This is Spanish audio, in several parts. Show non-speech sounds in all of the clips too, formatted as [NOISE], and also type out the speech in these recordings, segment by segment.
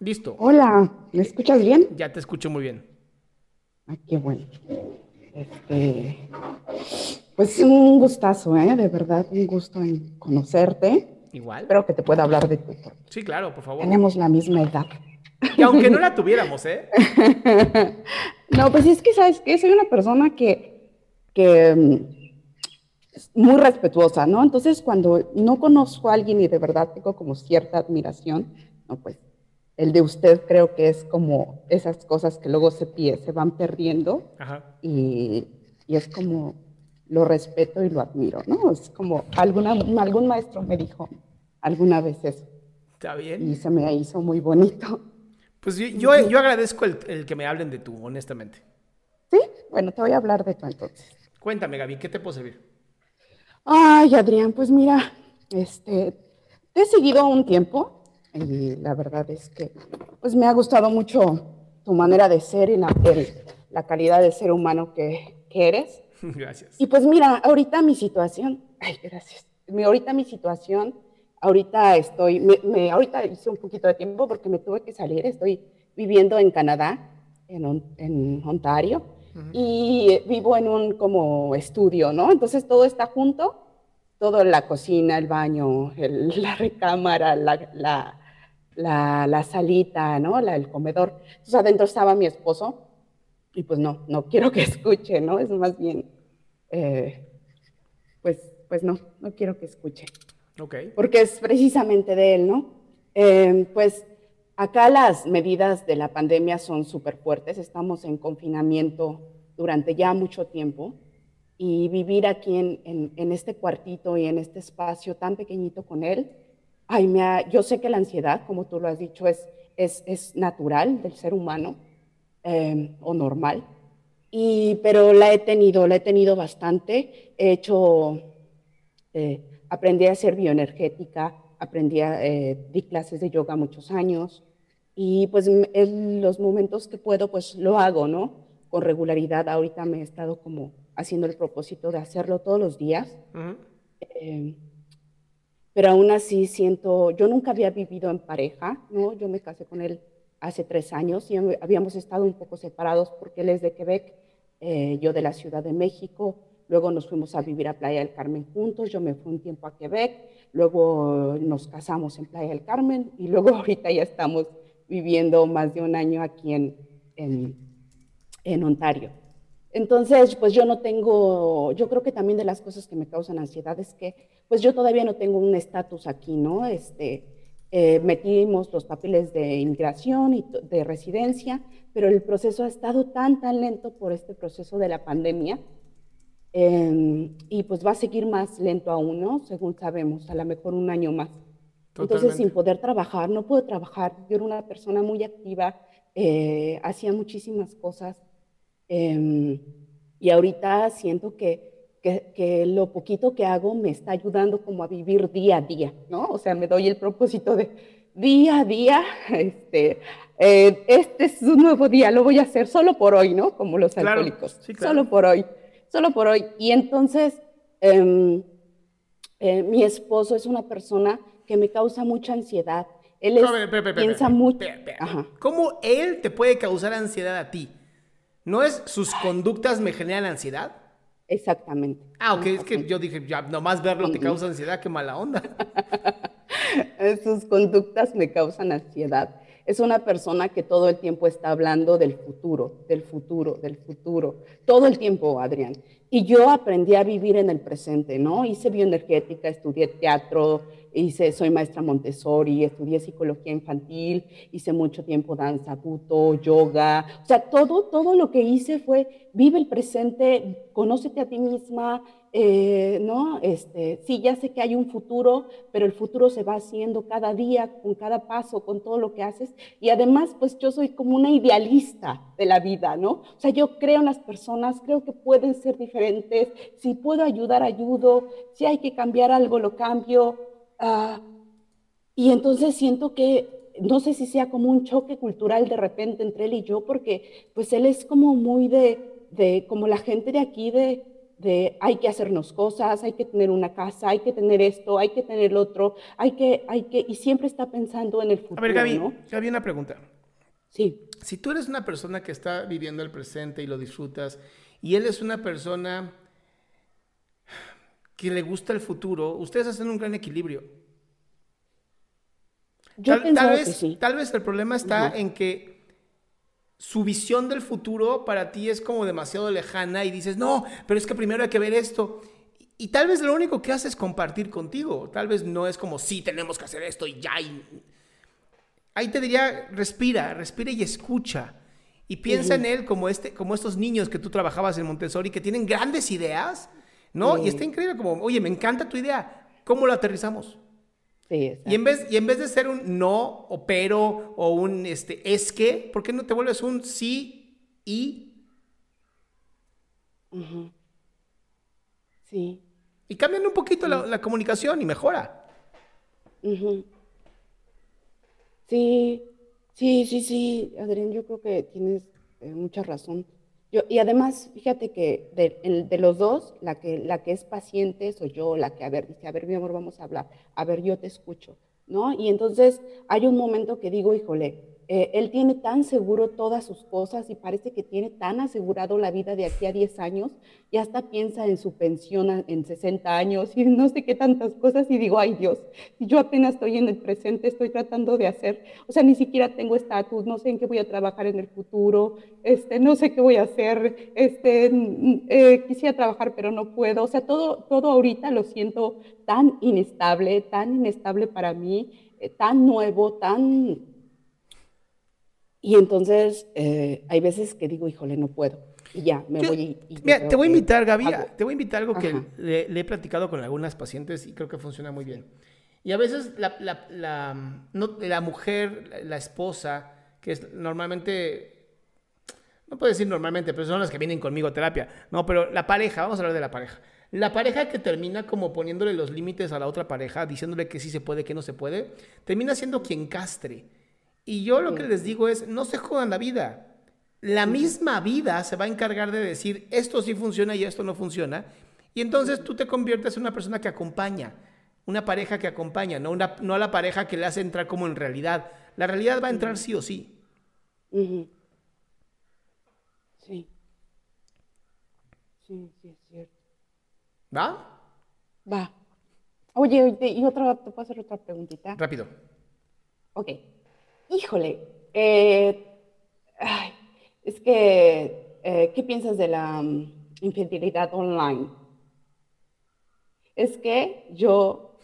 Listo. Hola, ¿me escuchas bien? Ya te escucho muy bien. Ay, qué bueno. Este, pues un gustazo, ¿eh? De verdad, un gusto en conocerte. Igual. Espero que te pueda hablar de tu. Sí, claro, por favor. Tenemos la misma edad. Y aunque no la tuviéramos, ¿eh? [LAUGHS] no, pues es que, ¿sabes qué? Soy una persona que, que mm, es muy respetuosa, ¿no? Entonces, cuando no conozco a alguien y de verdad tengo como cierta admiración, no, pues el de usted creo que es como esas cosas que luego se, pie, se van perdiendo Ajá. y, y es como lo respeto y lo admiro, ¿no? Es como alguna, algún maestro me dijo alguna vez eso Está bien. y se me hizo muy bonito. Pues yo, yo, yo agradezco el, el que me hablen de tú, honestamente. Sí, bueno, te voy a hablar de tú entonces. Cuéntame, Gaby, ¿qué te puedo servir? Ay, Adrián, pues mira, este, te he seguido un tiempo y la verdad es que pues me ha gustado mucho tu manera de ser y la, el- la calidad de ser humano que, que eres. [LAUGHS] Gracias. Y pues mira, ahorita mi situación, ay, gracias. Mi, ahorita mi situación, ahorita estoy, me, me- ahorita hice un poquito de tiempo porque me tuve que salir, estoy viviendo en Canadá, en, en Ontario, y vivo en un como estudio, ¿no? Entonces todo está junto, todo la cocina, el baño, el- [LAUGHS] la recámara, la, la, la, la salita, ¿no? La, el comedor. Entonces adentro estaba mi esposo y pues no, no quiero que [LAUGHS] escuche, ¿no? Es más bien, eh, pues, pues no, no quiero que escuche, porque es precisamente de él, ¿no? Eh, pues acá las medidas de la pandemia son súper fuertes, estamos en confinamiento durante ya mucho tiempo y vivir aquí en, en- en este cuartito y en este espacio tan pequeñito con él, ay, me ha- yo sé que la ansiedad, como tú lo has dicho, es, es, es natural del ser humano eh, o normal, y, pero la he tenido, la he tenido bastante. He hecho, eh, aprendí a ser bioenergética, aprendí a, eh, di clases de yoga muchos años y pues en los momentos que puedo pues lo hago, ¿no? Con regularidad. Ahorita me he estado como haciendo el propósito de hacerlo todos los días. Eh, pero aún así siento, yo nunca había vivido en pareja, ¿no? Yo me casé con él hace tres años y hab- habíamos estado un poco separados porque él es de Quebec, eh, yo de la Ciudad de México, luego nos fuimos a vivir a Playa del Carmen juntos, yo me fui un tiempo a Quebec, luego nos casamos en Playa del Carmen y luego [LAUGHS] ahorita ya estamos viviendo más de un año aquí en, en, en Ontario. Entonces, pues yo no tengo, yo creo que también de las cosas que me causan ansiedad es que, pues yo todavía no tengo un estatus aquí, ¿no? Este, eh, metimos los papeles de inmigración y de residencia, pero el proceso ha estado tan, tan lento por este proceso de la pandemia eh, y pues va a seguir más lento aún, ¿no? Según sabemos, a lo mejor un año más. Entonces, Totalmente. sin poder trabajar, no puedo trabajar. Yo era una persona muy activa, eh, hacía muchísimas cosas. Eh, y ahorita siento que, que, que, lo poquito que hago me está ayudando como a vivir día a día, ¿no? O sea, me doy el propósito de día a día, [LAUGHS] este, eh, este es un nuevo día, lo voy a hacer solo por hoy, ¿no? Como los alcohólicos, solo por hoy, solo por hoy. Y entonces, eh, eh, mi esposo es una persona que me causa mucha ansiedad. Él es, No, piensa mucho. ¿Cómo él te puede causar ansiedad a ti? ¿No es sus conductas me generan ansiedad? Exactamente. Ah, ok, es que yo dije, ya, nomás verlo te causa ansiedad, qué mala onda. [LAUGHS] Sus conductas me causan ansiedad. Es una persona que todo el tiempo está hablando del futuro, del futuro, del futuro. Todo el tiempo, Adrián. Y yo aprendí a vivir en el presente, ¿no? Hice bioenergética, estudié teatro, hice, soy maestra Montessori, estudié psicología infantil, hice mucho tiempo danza, buto, yoga. O sea, todo, todo lo que hice fue vive el presente, conócete a ti misma, eh, ¿no? Este, sí, ya sé que hay un futuro, pero el futuro se va haciendo cada día, con cada paso, con todo lo que haces. Y además, pues yo soy como una idealista de la vida, ¿no? O sea, yo creo en las personas, creo que pueden ser diferentes. Si puedo ayudar, ayudo. Si hay que cambiar algo, lo cambio. Ah, y entonces siento que no sé si sea como un choque cultural de repente entre él y yo, porque pues él es como muy de, de como la gente de aquí, de, de hay que hacernos cosas, hay que tener una casa, hay que tener esto, hay que tener lo otro, hay que, hay que, y siempre está pensando en el futuro, A ver, Gaby, ¿no? Gaby, una pregunta. Sí, Si tú eres una persona que está viviendo el presente y lo disfrutas, y él es una persona que le gusta el futuro, ustedes hacen un gran equilibrio. yo Tal, que vez, sí. tal vez el problema está en que su visión del futuro para ti es como demasiado lejana y dices, no, pero es que primero hay que ver esto. Y, tal vez lo único que hace es compartir contigo. Tal vez no es como, sí, tenemos que hacer esto y ya. y- Ahí te diría, respira, respira y escucha. Y piensa en él como, este, como estos niños que tú trabajabas en Montessori que tienen grandes ideas, ¿no? Y está increíble como, oye, me encanta tu idea. ¿Cómo lo aterrizamos? Sí. Y en vez, y en vez de ser un no o pero o un este, es que, ¿por qué no te vuelves un sí y? Sí. Y cambian un poquito la, la comunicación y mejora. Sí, sí, sí, sí, Adrián, yo creo que tienes eh, mucha razón. Yo, y además, fíjate que de, de los dos, la que, la que es paciente soy yo, la que, a ver, dice, a ver, mi amor, vamos a hablar, a ver, yo te escucho, ¿no? Y entonces hay un momento que digo, híjole, eh, él tiene tan seguro todas sus cosas y parece que tiene tan asegurado la vida de aquí a 10 años y hasta piensa en su pensión en 60 años y no sé qué tantas cosas y digo, ay Dios, yo apenas estoy en el presente, estoy tratando de hacer, o sea, ni siquiera tengo estatus, no sé en qué voy a trabajar en el futuro, este, no sé qué voy a hacer, este, mm, eh, quisiera trabajar pero no puedo, o sea, todo, todo ahorita lo siento tan inestable, tan inestable para mí, eh, tan nuevo, tan y entonces eh, hay veces que digo, híjole, no puedo. Y ya, me Yo- voy y, y mira, te voy a que invitar, Gaby, hago- te voy a invitar algo que Ajá. le, le he platicado con algunas pacientes y creo que funciona muy bien. Y a veces la, la- la, no- la mujer, la, la esposa, que es normalmente, no puedo decir normalmente, pero son las que vienen conmigo a terapia. No, pero la pareja, vamos a hablar de la pareja. La pareja que termina como poniéndole los límites a la otra pareja, diciéndole que sí se puede, que no se puede, termina siendo quien castre. Y yo lo que les digo es, no se jodan la vida. La misma vida se va a encargar de decir, esto sí funciona y esto no funciona. Y entonces tú te conviertes en una persona que acompaña, una pareja que acompaña, no, una, no a la pareja que le hace entrar como en realidad. La realidad va a entrar sí o sí. Sí. Sí, sí, es cierto. ¿Va? Va. Oye, oye, y otra, ¿te puedo hacer otra preguntita? Rápido. Ok. Híjole, eh, ay, es que, eh, ¿qué piensas de la mm, infidelidad online? Es que yo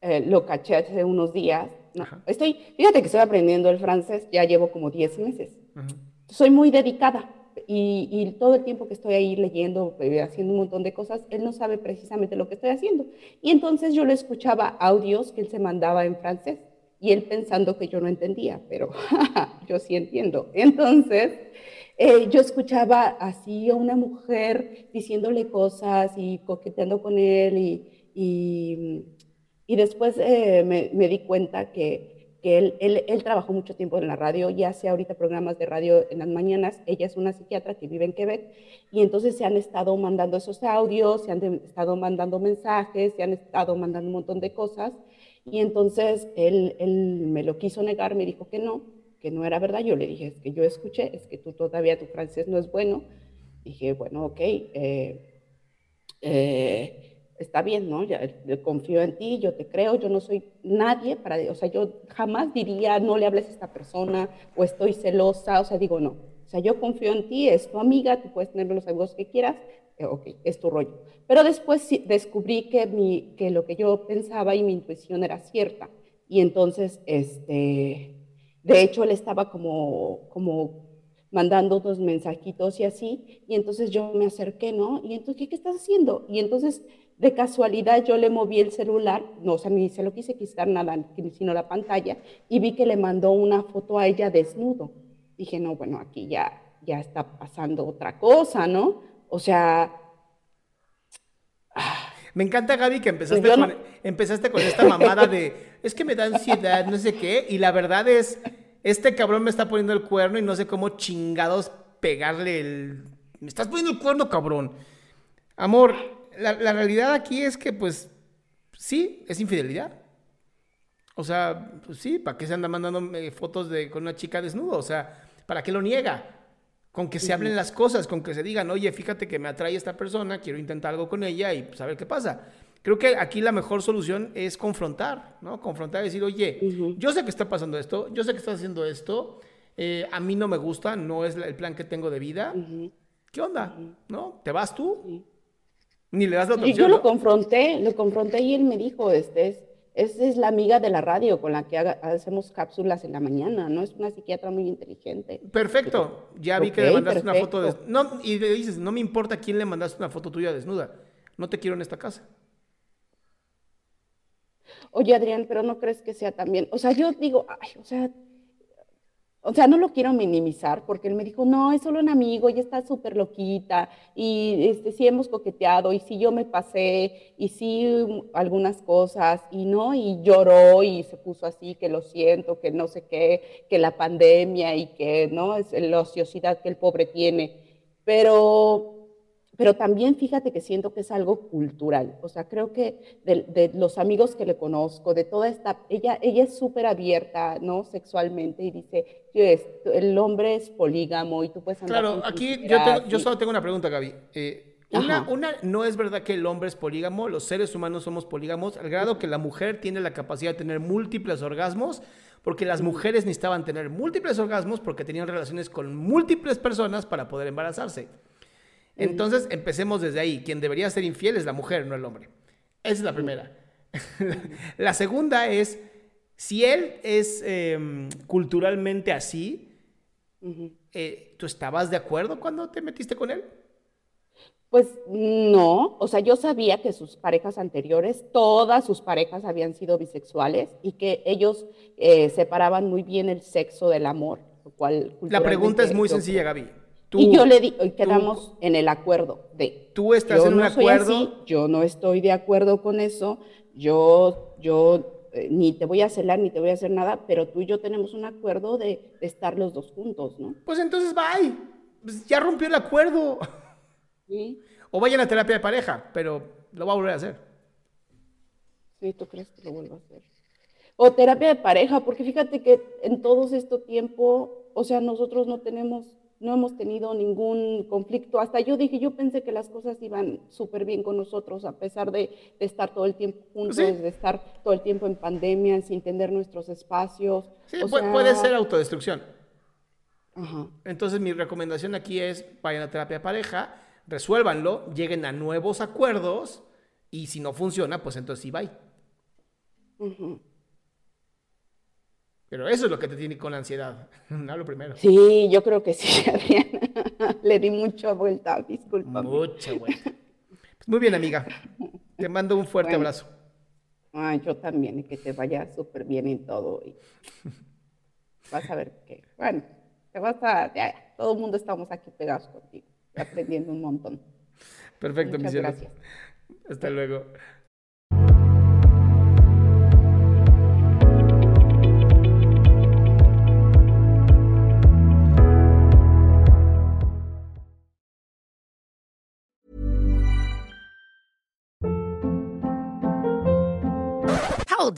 eh, lo caché hace unos días. No, Ajá. estoy, fíjate que estoy aprendiendo el francés, ya llevo como 10 meses. Soy muy dedicada y, y todo el tiempo que estoy ahí leyendo, eh, haciendo un montón de cosas, él no sabe precisamente lo que estoy haciendo. Y entonces yo le escuchaba audios que él se mandaba en francés y él pensando que yo no entendía, pero [LAUGHS] yo sí entiendo. Entonces, eh, yo escuchaba así a una mujer diciéndole cosas y coqueteando con él y, y, y después eh, me, di cuenta que, que él, él, trabajó mucho tiempo en la radio y hace ahorita programas de radio en las mañanas. Ella es una psiquiatra que vive en Quebec y entonces se han estado mandando esos audios, se han estado mandando mensajes, se han estado mandando un montón de cosas y entonces él, él me lo quiso negar, me dijo que no, que no era verdad. Yo le dije, es que yo escuché, es que tú todavía tu francés no es bueno. Dije, bueno, ok, eh, eh, está bien, ¿no? Ya, confío en ti, yo te creo, yo no soy nadie para, o sea, yo jamás diría, no le hables a esta persona o estoy celosa, o sea, digo, no. O sea, yo confío en ti, es tu amiga, tú puedes tener los amigos que quieras, ok, es tu rollo. Pero después descubrí que, mi, que lo que yo pensaba y mi intuición era cierta. Y entonces, este, de hecho, él estaba como, como mandando unos mensajitos y así, y entonces yo me acerqué, ¿no? Y entonces, ¿qué, qué estás haciendo? Y entonces, de casualidad, yo le moví el celular, no, o sea, ni se lo quise quitar nada, sino la pantalla, y vi que le mandó una foto a ella desnudo. Dije, no, bueno, aquí ya, ya está pasando otra cosa, ¿no? O sea... Me encanta, Gaby, que empezaste, no... con, empezaste con esta mamada de, es que me da ansiedad, no sé qué, y la verdad es, este cabrón me está poniendo el cuerno y no sé cómo chingados pegarle el... Me estás poniendo el cuerno, cabrón. Amor, la, la realidad aquí es que, pues, sí, es infidelidad. O sea, pues sí, ¿para qué se anda mandando fotos de, con una chica desnuda? O sea, ¿para qué lo niega? Con que se hablen las cosas, con que se digan, oye, fíjate que me atrae esta persona, quiero intentar algo con ella y pues, a ver qué pasa. Creo que aquí la mejor solución es confrontar, ¿no? Confrontar y decir, oye, uh -huh. yo sé que está pasando esto, yo sé que estás haciendo esto, eh, a mí no me gusta, no es el plan que tengo de vida. Uh -huh. ¿Qué onda? Uh -huh. ¿No? ¿Te vas tú? Ni le das la otra y opción, Yo ¿no? lo confronté, lo confronté y él me dijo, este es, esa es la amiga de la radio con la que haga, hacemos cápsulas en la mañana, ¿no? Es una psiquiatra muy inteligente. Perfecto. Ya vi okay, que le mandaste perfecto. una foto de... No, y le dices, no me importa quién le mandaste una foto tuya desnuda. No te quiero en esta casa. Oye, Adrián, pero no crees que sea también, o sea, yo digo, ay, o sea, o sea, no lo quiero minimizar porque él me dijo, no, es solo un amigo, ella está súper loquita y este, sí hemos coqueteado y sí yo me pasé y sí algunas cosas y no, y lloró y se puso así, que lo siento, que no sé qué, que la pandemia y que no, es la ociosidad que el pobre tiene. Pero pero también fíjate que siento que es algo cultural. O sea, creo que de, de los amigos que le conozco, de toda esta, ella, ella es súper abierta, ¿no? Sexualmente y dice, el hombre es polígamo y tú puedes andar Claro, aquí yo, tengo, yo, solo tengo una pregunta, Gaby. Eh, una, una, no es verdad que el hombre es polígamo, los seres humanos somos polígamos, al grado que la mujer tiene la capacidad de tener múltiples orgasmos, porque las mujeres necesitaban tener múltiples orgasmos porque tenían relaciones con múltiples personas para poder embarazarse. Entonces, empecemos desde ahí. Quien debería ser infiel es la mujer, no el hombre. Esa es la primera. [LAUGHS] la segunda es, si él es eh, culturalmente así, uh -huh. eh, ¿tú estabas de acuerdo cuando te metiste con él? Pues no, o sea, yo sabía que sus parejas anteriores, todas sus parejas habían sido bisexuales y que ellos eh, separaban muy bien el sexo del amor. Lo cual la pregunta es muy sencilla, Gaby. Tú, y yo le di, quedamos tú, en el acuerdo de. Tú estás yo en un no acuerdo. Soy así, yo no estoy de acuerdo con eso. Yo, yo eh, ni te voy a celar ni te voy a hacer nada, pero tú y yo tenemos un acuerdo de, de estar los dos juntos, ¿no? Pues entonces bye. Pues ya rompió el acuerdo. Sí. O vayan a terapia de pareja, pero lo va a volver a hacer. Sí, ¿tú crees que lo vuelva a hacer? O terapia de pareja, porque fíjate que en todo este tiempo, o sea, nosotros no tenemos no hemos tenido ningún conflicto. Hasta yo dije, yo pensé que las cosas iban súper bien con nosotros, a pesar de, de, estar todo el tiempo juntos, ¿Sí? de estar todo el tiempo en pandemia, sin tener nuestros espacios. Sí, o puede, sea... puede ser autodestrucción. Ajá. Entonces mi recomendación aquí es, vayan a terapia de pareja, resuélvanlo, lleguen a nuevos acuerdos y si no funciona, pues entonces sí, bye. Uh pero eso es lo que te tiene con ansiedad. [LAUGHS] Hablo primero. Sí, yo creo que sí, [LAUGHS] Adrián. Le di mucha vuelta, disculpa. Mucha vuelta. Pues muy bien, amiga. Te mando un fuerte bueno. abrazo. Ay, yo también, y que te vaya súper bien en todo. Y vas a ver qué. Bueno, Te vas a, ya, todo el mundo estamos aquí pegados contigo, aprendiendo un montón. Perfecto, Muchas mi cielo. gracias. Hasta luego.